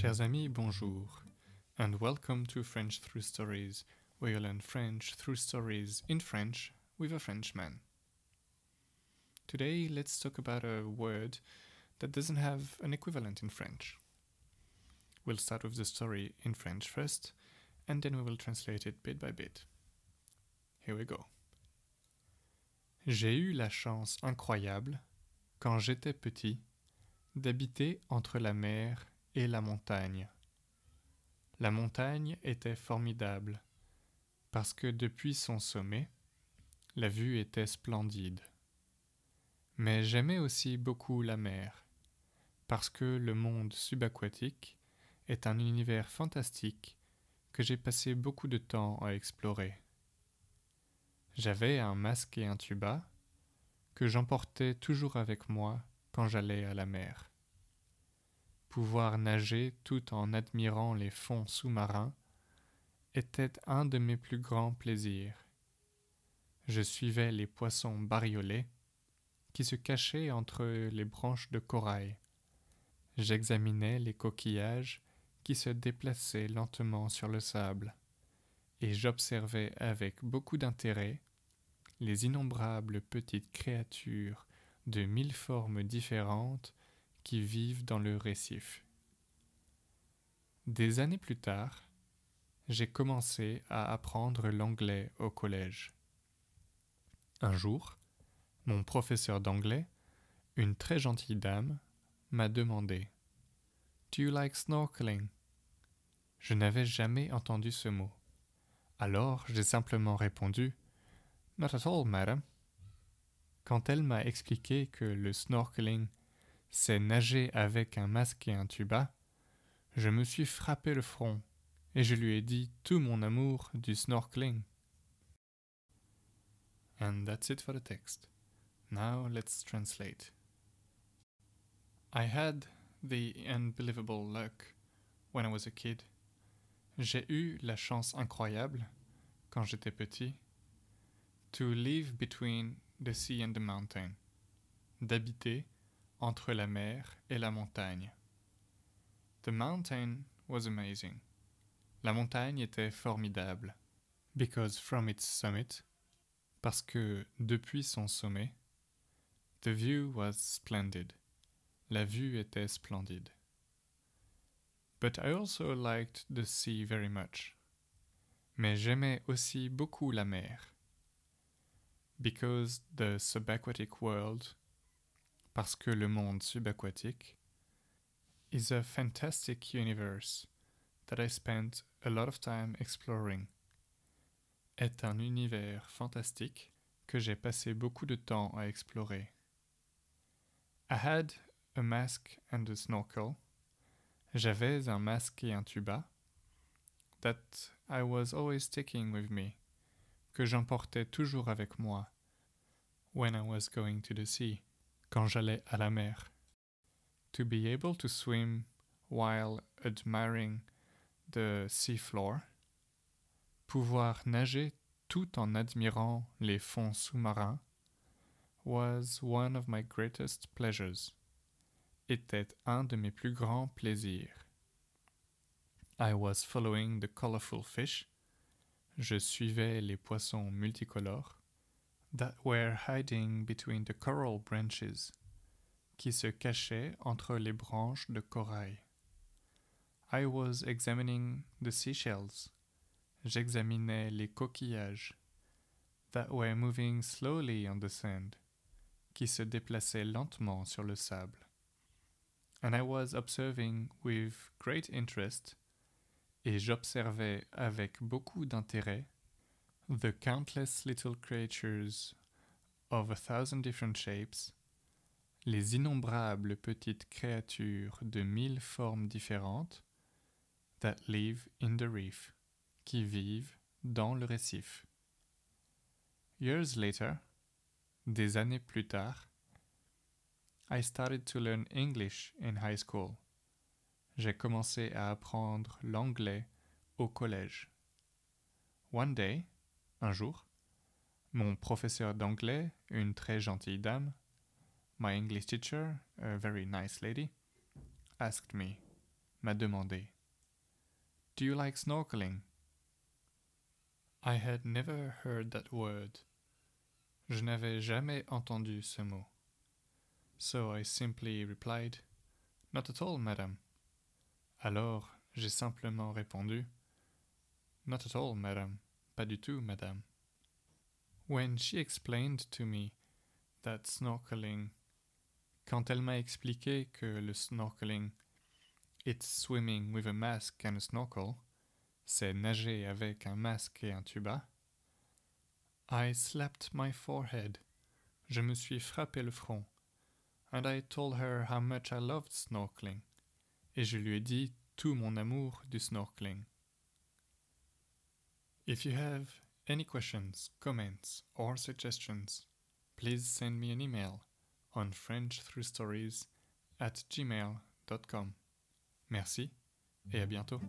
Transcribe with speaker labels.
Speaker 1: Chers amis, bonjour, and welcome to French Through Stories, where you learn French through stories in French with a Frenchman. Today, let's talk about a word that doesn't have an equivalent in French. We'll start with the story in French first, and then we will translate it bit by bit. Here we go. J'ai eu la chance incroyable, quand j'étais petit, d'habiter entre la mer et la montagne. La montagne était formidable, parce que depuis son sommet, la vue était splendide. Mais j'aimais aussi beaucoup la mer, parce que le monde subaquatique est un univers fantastique que j'ai passé beaucoup de temps à explorer. J'avais un masque et un tuba que j'emportais toujours avec moi quand j'allais à la mer. Pouvoir nager tout en admirant les fonds sous-marins était un de mes plus grands plaisirs. Je suivais les poissons bariolés qui se cachaient entre les branches de corail. J'examinais les coquillages qui se déplaçaient lentement sur le sable, et j'observais avec beaucoup d'intérêt les innombrables petites créatures de mille formes différentes qui vivent dans le récif. Des années plus tard, j'ai commencé à apprendre l'anglais au collège. Un jour, mon professeur d'anglais, une très gentille dame, m'a demandé Do you like snorkeling? Je n'avais jamais entendu ce mot. Alors j'ai simplement répondu Not at all, madam. Quand elle m'a expliqué que le snorkeling, c'est nager avec un masque et un tuba, je me suis frappé le front et je lui ai dit tout mon amour du snorkeling. And that's it for the text. Now let's translate. I had the unbelievable luck when I was a kid. J'ai eu la chance incroyable, quand j'étais petit, to live between the sea and the mountain, d'habiter entre la mer et la montagne. The mountain was amazing. La montagne était formidable. Because from its summit, parce que depuis son sommet, the view was splendid. La vue était splendide. But I also liked the sea very much. Mais j'aimais aussi beaucoup la mer. Because the subaquatic world, parce que le monde subaquatique, is a fantastic universe that I spent a lot of time exploring. Est un univers fantastique que j'ai passé beaucoup de temps à explorer. I had a mask and a snorkel. J'avais un masque et un tuba. That I was always taking with me. Que j'emportais toujours avec moi. When I was going to the sea. Quand j'allais à la mer. To be able to swim while admiring the seafloor. Pouvoir nager tout en admirant les fonds sous-marins was one of my greatest pleasures. Était un de mes plus grands plaisirs. I was following the colorful fish. Je suivais les poissons multicolores that were hiding between the coral branches, qui se cachaient entre les branches de corail. I was examining the seashells. J'examinais les coquillages that were moving slowly on the sand, qui se déplaçaient lentement sur le sable. And I was observing with great interest, et j'observais avec beaucoup d'intérêt, the countless little creatures of a thousand different shapes, les innombrables petites créatures de mille formes différentes, that live in the reef, qui vivent dans le récif. Years later, des années plus tard, I started to learn English in high school. J'ai commencé à apprendre l'anglais au collège. One day, un jour, mon professeur d'anglais, une très gentille dame, my English teacher, a very nice lady, asked me, m'a demandé Do you like snorkeling? I had never heard that word. Je n'avais jamais entendu ce mot. So I simply replied, Not at all, madame. Alors, j'ai simplement répondu, Not at all, madame. Pas du tout, madame. When she explained to me that snorkeling, quand elle m'a expliqué que le snorkeling, it's swimming with a mask and a snorkel, c'est nager avec un masque et un tuba, I slapped my forehead. Je me suis frappé le front. And I told her how much I loved snorkeling. Et je lui ai dit tout mon amour du snorkeling. If you have any questions, comments, or suggestions, please send me an email on frenchthroughstories at gmail.com. Merci et à bientôt.